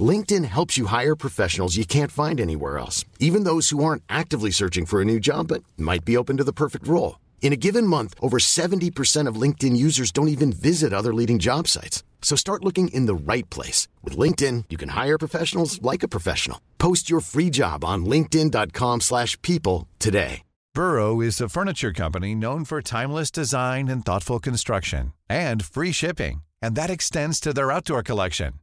LinkedIn helps you hire professionals you can't find anywhere else, even those who aren't actively searching for a new job but might be open to the perfect role. In a given month, over 70% of LinkedIn users don't even visit other leading job sites. So start looking in the right place. With LinkedIn, you can hire professionals like a professional. Post your free job on linkedin.com slash people today. Burrow is a furniture company known for timeless design and thoughtful construction and free shipping. And that extends to their outdoor collection.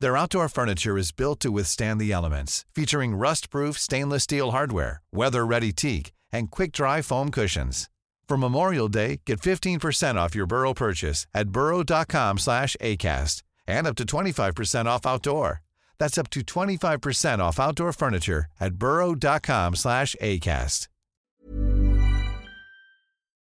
Their outdoor furniture is built to withstand the elements, featuring rust-proof stainless steel hardware, weather-ready teak, and quick-dry foam cushions. For Memorial Day, get 15% off your Burrow purchase at burrow.com slash ACAST and up to 25% off outdoor. That's up to 25% off outdoor furniture at burrow.com slash ACAST.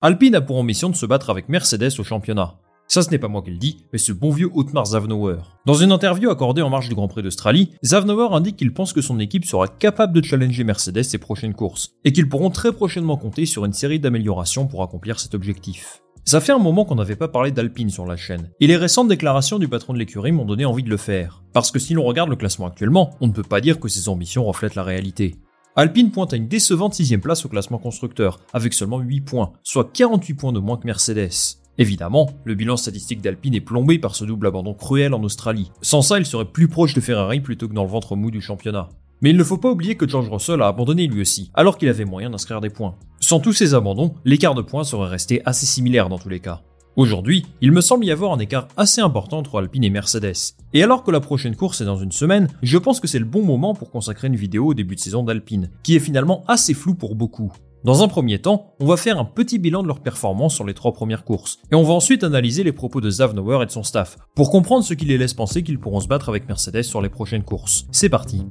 Alpine a pour ambition de se battre avec Mercedes au championnat. Ça, ce n'est pas moi qui le dis, mais ce bon vieux Otmar Zavnauer. Dans une interview accordée en marge du Grand Prix d'Australie, Zavnauer indique qu'il pense que son équipe sera capable de challenger Mercedes ses prochaines courses, et qu'ils pourront très prochainement compter sur une série d'améliorations pour accomplir cet objectif. Ça fait un moment qu'on n'avait pas parlé d'Alpine sur la chaîne, et les récentes déclarations du patron de l'écurie m'ont donné envie de le faire. Parce que si l'on regarde le classement actuellement, on ne peut pas dire que ses ambitions reflètent la réalité. Alpine pointe à une décevante sixième place au classement constructeur, avec seulement 8 points, soit 48 points de moins que Mercedes. Évidemment, le bilan statistique d'Alpine est plombé par ce double abandon cruel en Australie. Sans ça, il serait plus proche de Ferrari plutôt que dans le ventre mou du championnat. Mais il ne faut pas oublier que George Russell a abandonné lui aussi, alors qu'il avait moyen d'inscrire des points. Sans tous ces abandons, l'écart de points serait resté assez similaire dans tous les cas. Aujourd'hui, il me semble y avoir un écart assez important entre Alpine et Mercedes. Et alors que la prochaine course est dans une semaine, je pense que c'est le bon moment pour consacrer une vidéo au début de saison d'Alpine, qui est finalement assez flou pour beaucoup. Dans un premier temps, on va faire un petit bilan de leur performance sur les trois premières courses, et on va ensuite analyser les propos de Zavnauer et de son staff, pour comprendre ce qui les laisse penser qu'ils pourront se battre avec Mercedes sur les prochaines courses. C'est parti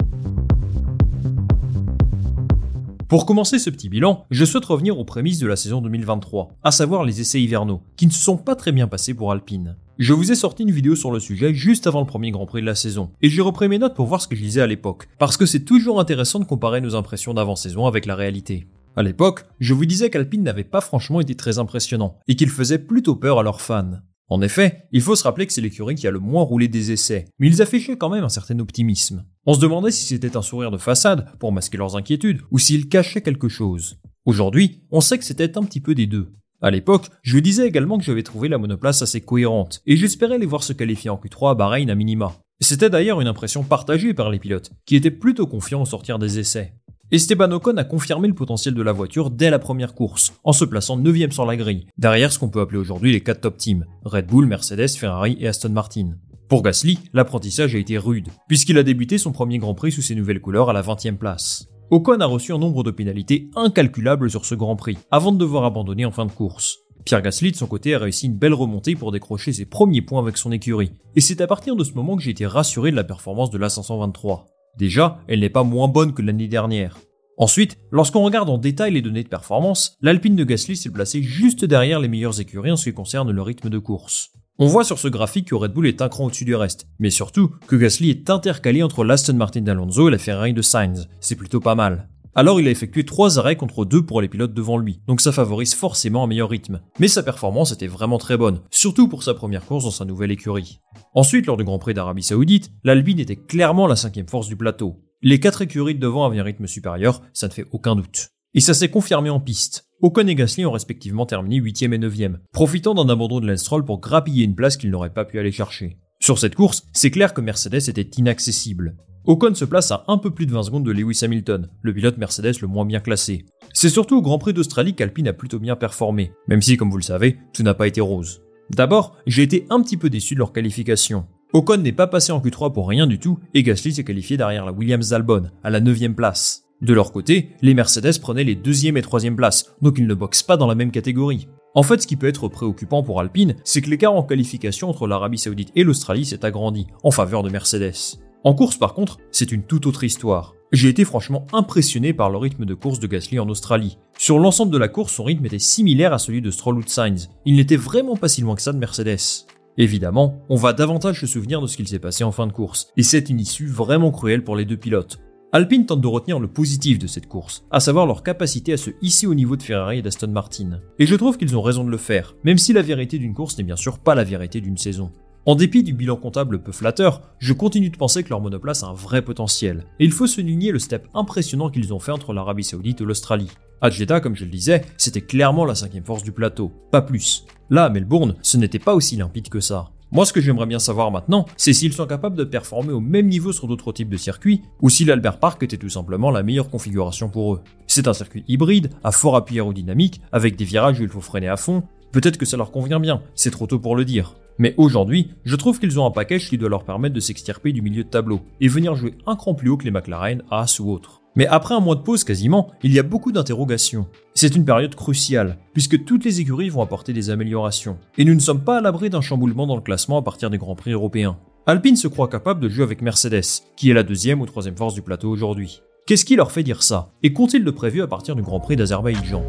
pour commencer ce petit bilan, je souhaite revenir aux prémices de la saison 2023, à savoir les essais hivernaux, qui ne se sont pas très bien passés pour Alpine. Je vous ai sorti une vidéo sur le sujet juste avant le premier Grand Prix de la saison, et j'ai repris mes notes pour voir ce que je disais à l'époque, parce que c'est toujours intéressant de comparer nos impressions d'avant-saison avec la réalité. À l'époque, je vous disais qu'Alpine n'avait pas franchement été très impressionnant, et qu'il faisait plutôt peur à leurs fans. En effet, il faut se rappeler que c'est l'écurie qui a le moins roulé des essais, mais ils affichaient quand même un certain optimisme. On se demandait si c'était un sourire de façade pour masquer leurs inquiétudes, ou s'ils cachaient quelque chose. Aujourd'hui, on sait que c'était un petit peu des deux. À l'époque, je disais également que j'avais trouvé la monoplace assez cohérente, et j'espérais les voir se qualifier en Q3 à Bahreïn à minima. C'était d'ailleurs une impression partagée par les pilotes, qui étaient plutôt confiants au sortir des essais. Esteban Ocon a confirmé le potentiel de la voiture dès la première course, en se plaçant 9ème sur la grille, derrière ce qu'on peut appeler aujourd'hui les 4 top teams, Red Bull, Mercedes, Ferrari et Aston Martin. Pour Gasly, l'apprentissage a été rude, puisqu'il a débuté son premier Grand Prix sous ses nouvelles couleurs à la 20ème place. Ocon a reçu un nombre de pénalités incalculables sur ce Grand Prix, avant de devoir abandonner en fin de course. Pierre Gasly, de son côté, a réussi une belle remontée pour décrocher ses premiers points avec son écurie. Et c'est à partir de ce moment que j'ai été rassuré de la performance de l'A523. Déjà, elle n'est pas moins bonne que l'année dernière. Ensuite, lorsqu'on regarde en détail les données de performance, l'Alpine de Gasly s'est placée juste derrière les meilleures écuries en ce qui concerne le rythme de course. On voit sur ce graphique que Red Bull est un cran au-dessus du reste, mais surtout que Gasly est intercalé entre l'Aston Martin d'Alonso et la Ferrari de Sainz. C'est plutôt pas mal. Alors il a effectué 3 arrêts contre 2 pour les pilotes devant lui, donc ça favorise forcément un meilleur rythme. Mais sa performance était vraiment très bonne, surtout pour sa première course dans sa nouvelle écurie. Ensuite, lors du Grand Prix d'Arabie Saoudite, l'Albine était clairement la cinquième force du plateau. Les quatre écuries de devant avaient un rythme supérieur, ça ne fait aucun doute. Et ça s'est confirmé en piste. Ocon et Gasly ont respectivement terminé 8 et 9e, profitant d'un abandon de Lance pour grappiller une place qu'ils n'auraient pas pu aller chercher. Sur cette course, c'est clair que Mercedes était inaccessible. Ocon se place à un peu plus de 20 secondes de Lewis Hamilton, le pilote Mercedes le moins bien classé. C'est surtout au Grand Prix d'Australie qu'Alpine a plutôt bien performé, même si, comme vous le savez, tout n'a pas été rose. D'abord, j'ai été un petit peu déçu de leur qualification. Ocon n'est pas passé en Q3 pour rien du tout, et Gasly s'est qualifié derrière la Williams d'Albon, à la 9 place. De leur côté, les Mercedes prenaient les 2 et 3 places, donc ils ne boxent pas dans la même catégorie. En fait, ce qui peut être préoccupant pour Alpine, c'est que l'écart en qualification entre l'Arabie Saoudite et l'Australie s'est agrandi, en faveur de Mercedes. En course par contre, c'est une toute autre histoire. J'ai été franchement impressionné par le rythme de course de Gasly en Australie. Sur l'ensemble de la course, son rythme était similaire à celui de Stroll ou de Sainz. Il n'était vraiment pas si loin que ça de Mercedes. Évidemment, on va davantage se souvenir de ce qu'il s'est passé en fin de course, et c'est une issue vraiment cruelle pour les deux pilotes. Alpine tente de retenir le positif de cette course, à savoir leur capacité à se hisser au niveau de Ferrari et d'Aston Martin. Et je trouve qu'ils ont raison de le faire, même si la vérité d'une course n'est bien sûr pas la vérité d'une saison. En dépit du bilan comptable peu flatteur, je continue de penser que leur monoplace a un vrai potentiel. Et il faut souligner le step impressionnant qu'ils ont fait entre l'Arabie Saoudite et l'Australie. À comme je le disais, c'était clairement la cinquième force du plateau, pas plus. Là, à Melbourne, ce n'était pas aussi limpide que ça. Moi, ce que j'aimerais bien savoir maintenant, c'est s'ils sont capables de performer au même niveau sur d'autres types de circuits, ou si l'Albert Park était tout simplement la meilleure configuration pour eux. C'est un circuit hybride, à fort appui aérodynamique, avec des virages où il faut freiner à fond. Peut-être que ça leur convient bien, c'est trop tôt pour le dire. Mais aujourd'hui, je trouve qu'ils ont un package qui doit leur permettre de s'extirper du milieu de tableau et venir jouer un cran plus haut que les McLaren, Haas ou autres. Mais après un mois de pause quasiment, il y a beaucoup d'interrogations. C'est une période cruciale, puisque toutes les écuries vont apporter des améliorations. Et nous ne sommes pas à l'abri d'un chamboulement dans le classement à partir des Grands Prix européens. Alpine se croit capable de jouer avec Mercedes, qui est la deuxième ou troisième force du plateau aujourd'hui. Qu'est-ce qui leur fait dire ça? Et qu'ont-ils de prévu à partir du Grand Prix d'Azerbaïdjan?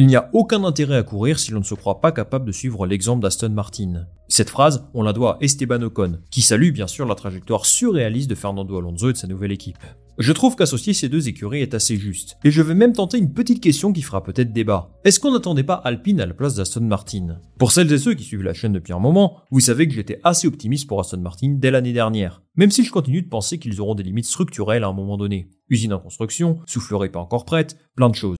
Il n'y a aucun intérêt à courir si l'on ne se croit pas capable de suivre l'exemple d'Aston Martin. Cette phrase, on la doit à Esteban Ocon, qui salue bien sûr la trajectoire surréaliste de Fernando Alonso et de sa nouvelle équipe. Je trouve qu'associer ces deux écuries est assez juste, et je vais même tenter une petite question qui fera peut-être débat. Est-ce qu'on n'attendait pas Alpine à la place d'Aston Martin? Pour celles et ceux qui suivent la chaîne depuis un moment, vous savez que j'étais assez optimiste pour Aston Martin dès l'année dernière, même si je continue de penser qu'ils auront des limites structurelles à un moment donné. Usine en construction, soufflerie pas encore prête, plein de choses.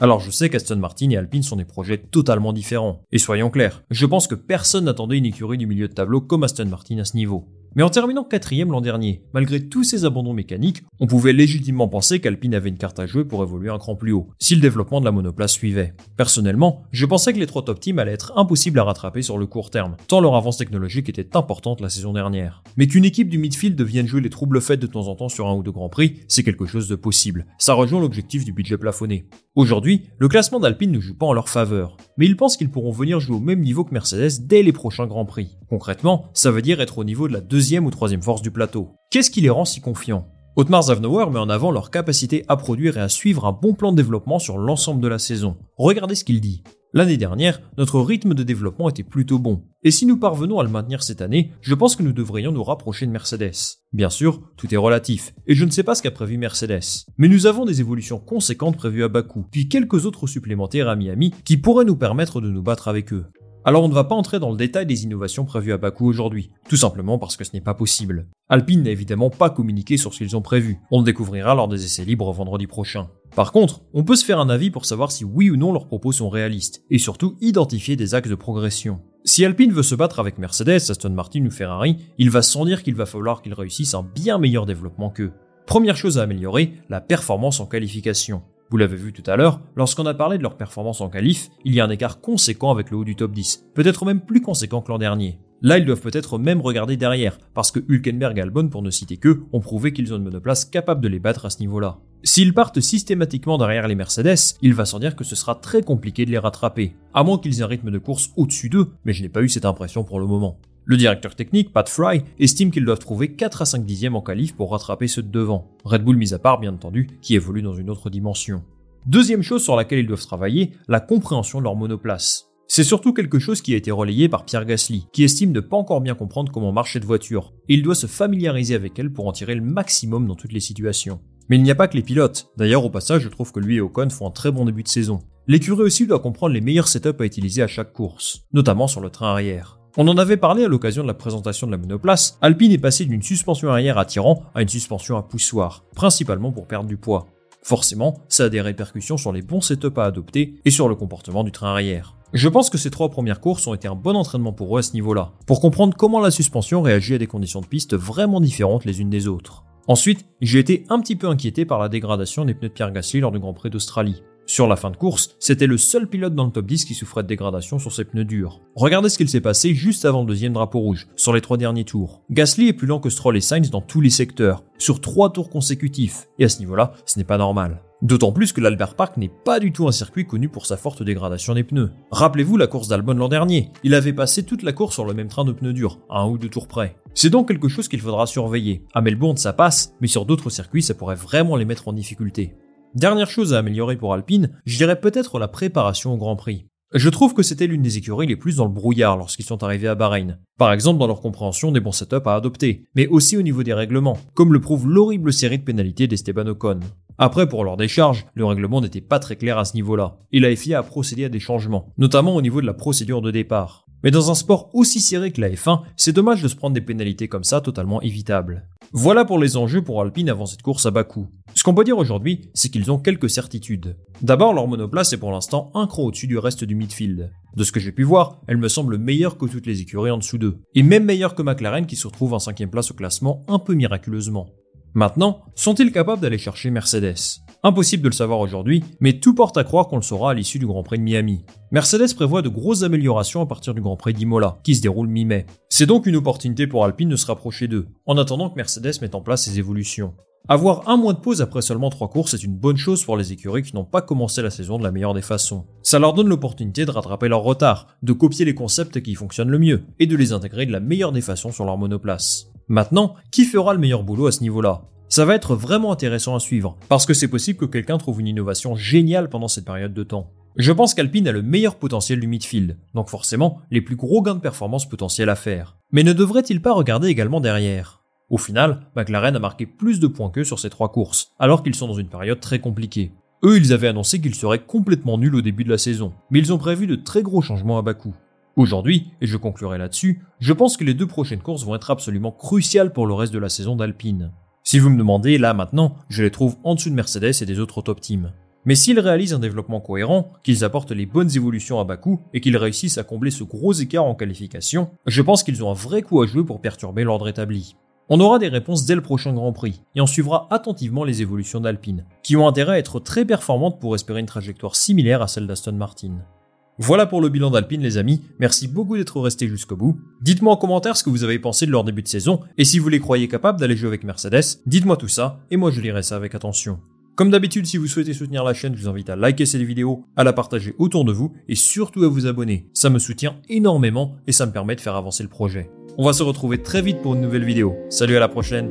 Alors je sais qu'Aston Martin et Alpine sont des projets totalement différents. Et soyons clairs, je pense que personne n'attendait une écurie du milieu de tableau comme Aston Martin à ce niveau. Mais en terminant quatrième l'an dernier, malgré tous ces abandons mécaniques, on pouvait légitimement penser qu'Alpine avait une carte à jouer pour évoluer un cran plus haut, si le développement de la monoplace suivait. Personnellement, je pensais que les trois top teams allaient être impossibles à rattraper sur le court terme, tant leur avance technologique était importante la saison dernière. Mais qu'une équipe du midfield vienne jouer les troubles faits de temps en temps sur un ou deux grands prix, c'est quelque chose de possible. Ça rejoint l'objectif du budget plafonné. Aujourd'hui, le classement d'Alpine ne joue pas en leur faveur, mais ils pensent qu'ils pourront venir jouer au même niveau que Mercedes dès les prochains grands prix. Concrètement, ça veut dire être au niveau de la deuxième ou troisième force du plateau. Qu'est-ce qui les rend si confiants? Otmar Zavnauer met en avant leur capacité à produire et à suivre un bon plan de développement sur l'ensemble de la saison. Regardez ce qu'il dit. L'année dernière, notre rythme de développement était plutôt bon. Et si nous parvenons à le maintenir cette année, je pense que nous devrions nous rapprocher de Mercedes. Bien sûr, tout est relatif, et je ne sais pas ce qu'a prévu Mercedes. Mais nous avons des évolutions conséquentes prévues à Bakou, puis quelques autres supplémentaires à Miami qui pourraient nous permettre de nous battre avec eux. Alors on ne va pas entrer dans le détail des innovations prévues à Bakou aujourd'hui, tout simplement parce que ce n'est pas possible. Alpine n'a évidemment pas communiqué sur ce qu'ils ont prévu, on le découvrira lors des essais libres vendredi prochain. Par contre, on peut se faire un avis pour savoir si oui ou non leurs propos sont réalistes, et surtout identifier des axes de progression. Si Alpine veut se battre avec Mercedes, Aston Martin ou Ferrari, il va sans dire qu'il va falloir qu'ils réussissent un bien meilleur développement qu'eux. Première chose à améliorer, la performance en qualification. Vous l'avez vu tout à l'heure, lorsqu'on a parlé de leur performance en qualif, il y a un écart conséquent avec le haut du top 10, peut-être même plus conséquent que l'an dernier. Là, ils doivent peut-être même regarder derrière, parce que Hülkenberg et Albon, pour ne citer qu'eux, ont prouvé qu'ils ont une monoplace capable de les battre à ce niveau-là. S'ils partent systématiquement derrière les Mercedes, il va sans dire que ce sera très compliqué de les rattraper, à moins qu'ils aient un rythme de course au-dessus d'eux, mais je n'ai pas eu cette impression pour le moment. Le directeur technique, Pat Fry, estime qu'ils doivent trouver 4 à 5 dixièmes en qualif pour rattraper ceux de devant. Red Bull mis à part, bien entendu, qui évolue dans une autre dimension. Deuxième chose sur laquelle ils doivent travailler, la compréhension de leur monoplace. C'est surtout quelque chose qui a été relayé par Pierre Gasly, qui estime ne pas encore bien comprendre comment marche cette voiture, et il doit se familiariser avec elle pour en tirer le maximum dans toutes les situations. Mais il n'y a pas que les pilotes. D'ailleurs, au passage, je trouve que lui et Ocon font un très bon début de saison. L'écurie aussi doit comprendre les meilleurs setups à utiliser à chaque course, notamment sur le train arrière. On en avait parlé à l'occasion de la présentation de la monoplace, Alpine est passé d'une suspension arrière attirant à une suspension à poussoir, principalement pour perdre du poids. Forcément, ça a des répercussions sur les bons setups à adopter et sur le comportement du train arrière. Je pense que ces trois premières courses ont été un bon entraînement pour eux à ce niveau-là, pour comprendre comment la suspension réagit à des conditions de piste vraiment différentes les unes des autres. Ensuite, j'ai été un petit peu inquiété par la dégradation des pneus de Pierre Gasly lors du Grand Prix d'Australie. Sur la fin de course, c'était le seul pilote dans le top 10 qui souffrait de dégradation sur ses pneus durs. Regardez ce qu'il s'est passé juste avant le deuxième drapeau rouge, sur les trois derniers tours. Gasly est plus lent que Stroll et Sainz dans tous les secteurs, sur trois tours consécutifs, et à ce niveau-là, ce n'est pas normal. D'autant plus que l'Albert Park n'est pas du tout un circuit connu pour sa forte dégradation des pneus. Rappelez-vous la course d'Albon l'an dernier, il avait passé toute la course sur le même train de pneus durs, à un ou deux tours près. C'est donc quelque chose qu'il faudra surveiller. À Melbourne ça passe, mais sur d'autres circuits ça pourrait vraiment les mettre en difficulté. Dernière chose à améliorer pour Alpine, je dirais peut-être la préparation au Grand Prix. Je trouve que c'était l'une des écuries les plus dans le brouillard lorsqu'ils sont arrivés à Bahreïn. Par exemple dans leur compréhension des bons setups à adopter, mais aussi au niveau des règlements, comme le prouve l'horrible série de pénalités d'Esteban Ocon. Après, pour leur décharge, le règlement n'était pas très clair à ce niveau-là, et la FIA a procédé à des changements, notamment au niveau de la procédure de départ. Mais dans un sport aussi serré que la F1, c'est dommage de se prendre des pénalités comme ça totalement évitables. Voilà pour les enjeux pour Alpine avant cette course à bas coût. Ce qu'on peut dire aujourd'hui, c'est qu'ils ont quelques certitudes. D'abord, leur monoplace est pour l'instant un cran au-dessus du reste du midfield. De ce que j'ai pu voir, elle me semble meilleure que toutes les écuries en dessous d'eux. Et même meilleure que McLaren qui se retrouve en cinquième place au classement un peu miraculeusement. Maintenant, sont-ils capables d'aller chercher Mercedes? Impossible de le savoir aujourd'hui, mais tout porte à croire qu'on le saura à l'issue du Grand Prix de Miami. Mercedes prévoit de grosses améliorations à partir du Grand Prix d'Imola, qui se déroule mi-mai. C'est donc une opportunité pour Alpine de se rapprocher d'eux, en attendant que Mercedes mette en place ses évolutions. Avoir un mois de pause après seulement trois courses est une bonne chose pour les écuries qui n'ont pas commencé la saison de la meilleure des façons. Ça leur donne l'opportunité de rattraper leur retard, de copier les concepts qui fonctionnent le mieux, et de les intégrer de la meilleure des façons sur leur monoplace. Maintenant, qui fera le meilleur boulot à ce niveau-là? Ça va être vraiment intéressant à suivre, parce que c'est possible que quelqu'un trouve une innovation géniale pendant cette période de temps. Je pense qu'Alpine a le meilleur potentiel du midfield, donc forcément les plus gros gains de performance potentiels à faire. Mais ne devrait-il pas regarder également derrière? Au final, McLaren a marqué plus de points qu'eux sur ces trois courses, alors qu'ils sont dans une période très compliquée. Eux, ils avaient annoncé qu'ils seraient complètement nuls au début de la saison, mais ils ont prévu de très gros changements à bas coût. Aujourd'hui, et je conclurai là-dessus, je pense que les deux prochaines courses vont être absolument cruciales pour le reste de la saison d'Alpine. Si vous me demandez, là maintenant, je les trouve en dessous de Mercedes et des autres top teams. Mais s'ils réalisent un développement cohérent, qu'ils apportent les bonnes évolutions à bas coût et qu'ils réussissent à combler ce gros écart en qualification, je pense qu'ils ont un vrai coup à jouer pour perturber l'ordre établi. On aura des réponses dès le prochain Grand Prix, et on suivra attentivement les évolutions d'Alpine, qui ont intérêt à être très performantes pour espérer une trajectoire similaire à celle d'Aston Martin. Voilà pour le bilan d'Alpine les amis, merci beaucoup d'être restés jusqu'au bout. Dites-moi en commentaire ce que vous avez pensé de leur début de saison, et si vous les croyez capables d'aller jouer avec Mercedes, dites-moi tout ça, et moi je lirai ça avec attention. Comme d'habitude, si vous souhaitez soutenir la chaîne, je vous invite à liker cette vidéo, à la partager autour de vous, et surtout à vous abonner. Ça me soutient énormément, et ça me permet de faire avancer le projet. On va se retrouver très vite pour une nouvelle vidéo. Salut à la prochaine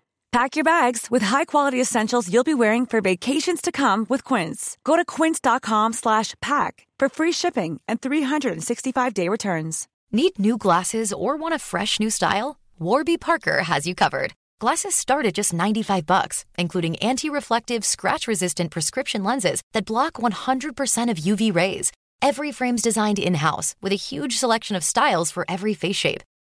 Pack your bags with high-quality essentials you'll be wearing for vacations to come with Quince. Go to quince.com/pack for free shipping and 365-day returns. Need new glasses or want a fresh new style? Warby Parker has you covered. Glasses start at just 95 bucks, including anti-reflective, scratch-resistant prescription lenses that block 100% of UV rays. Every frame's designed in-house with a huge selection of styles for every face shape.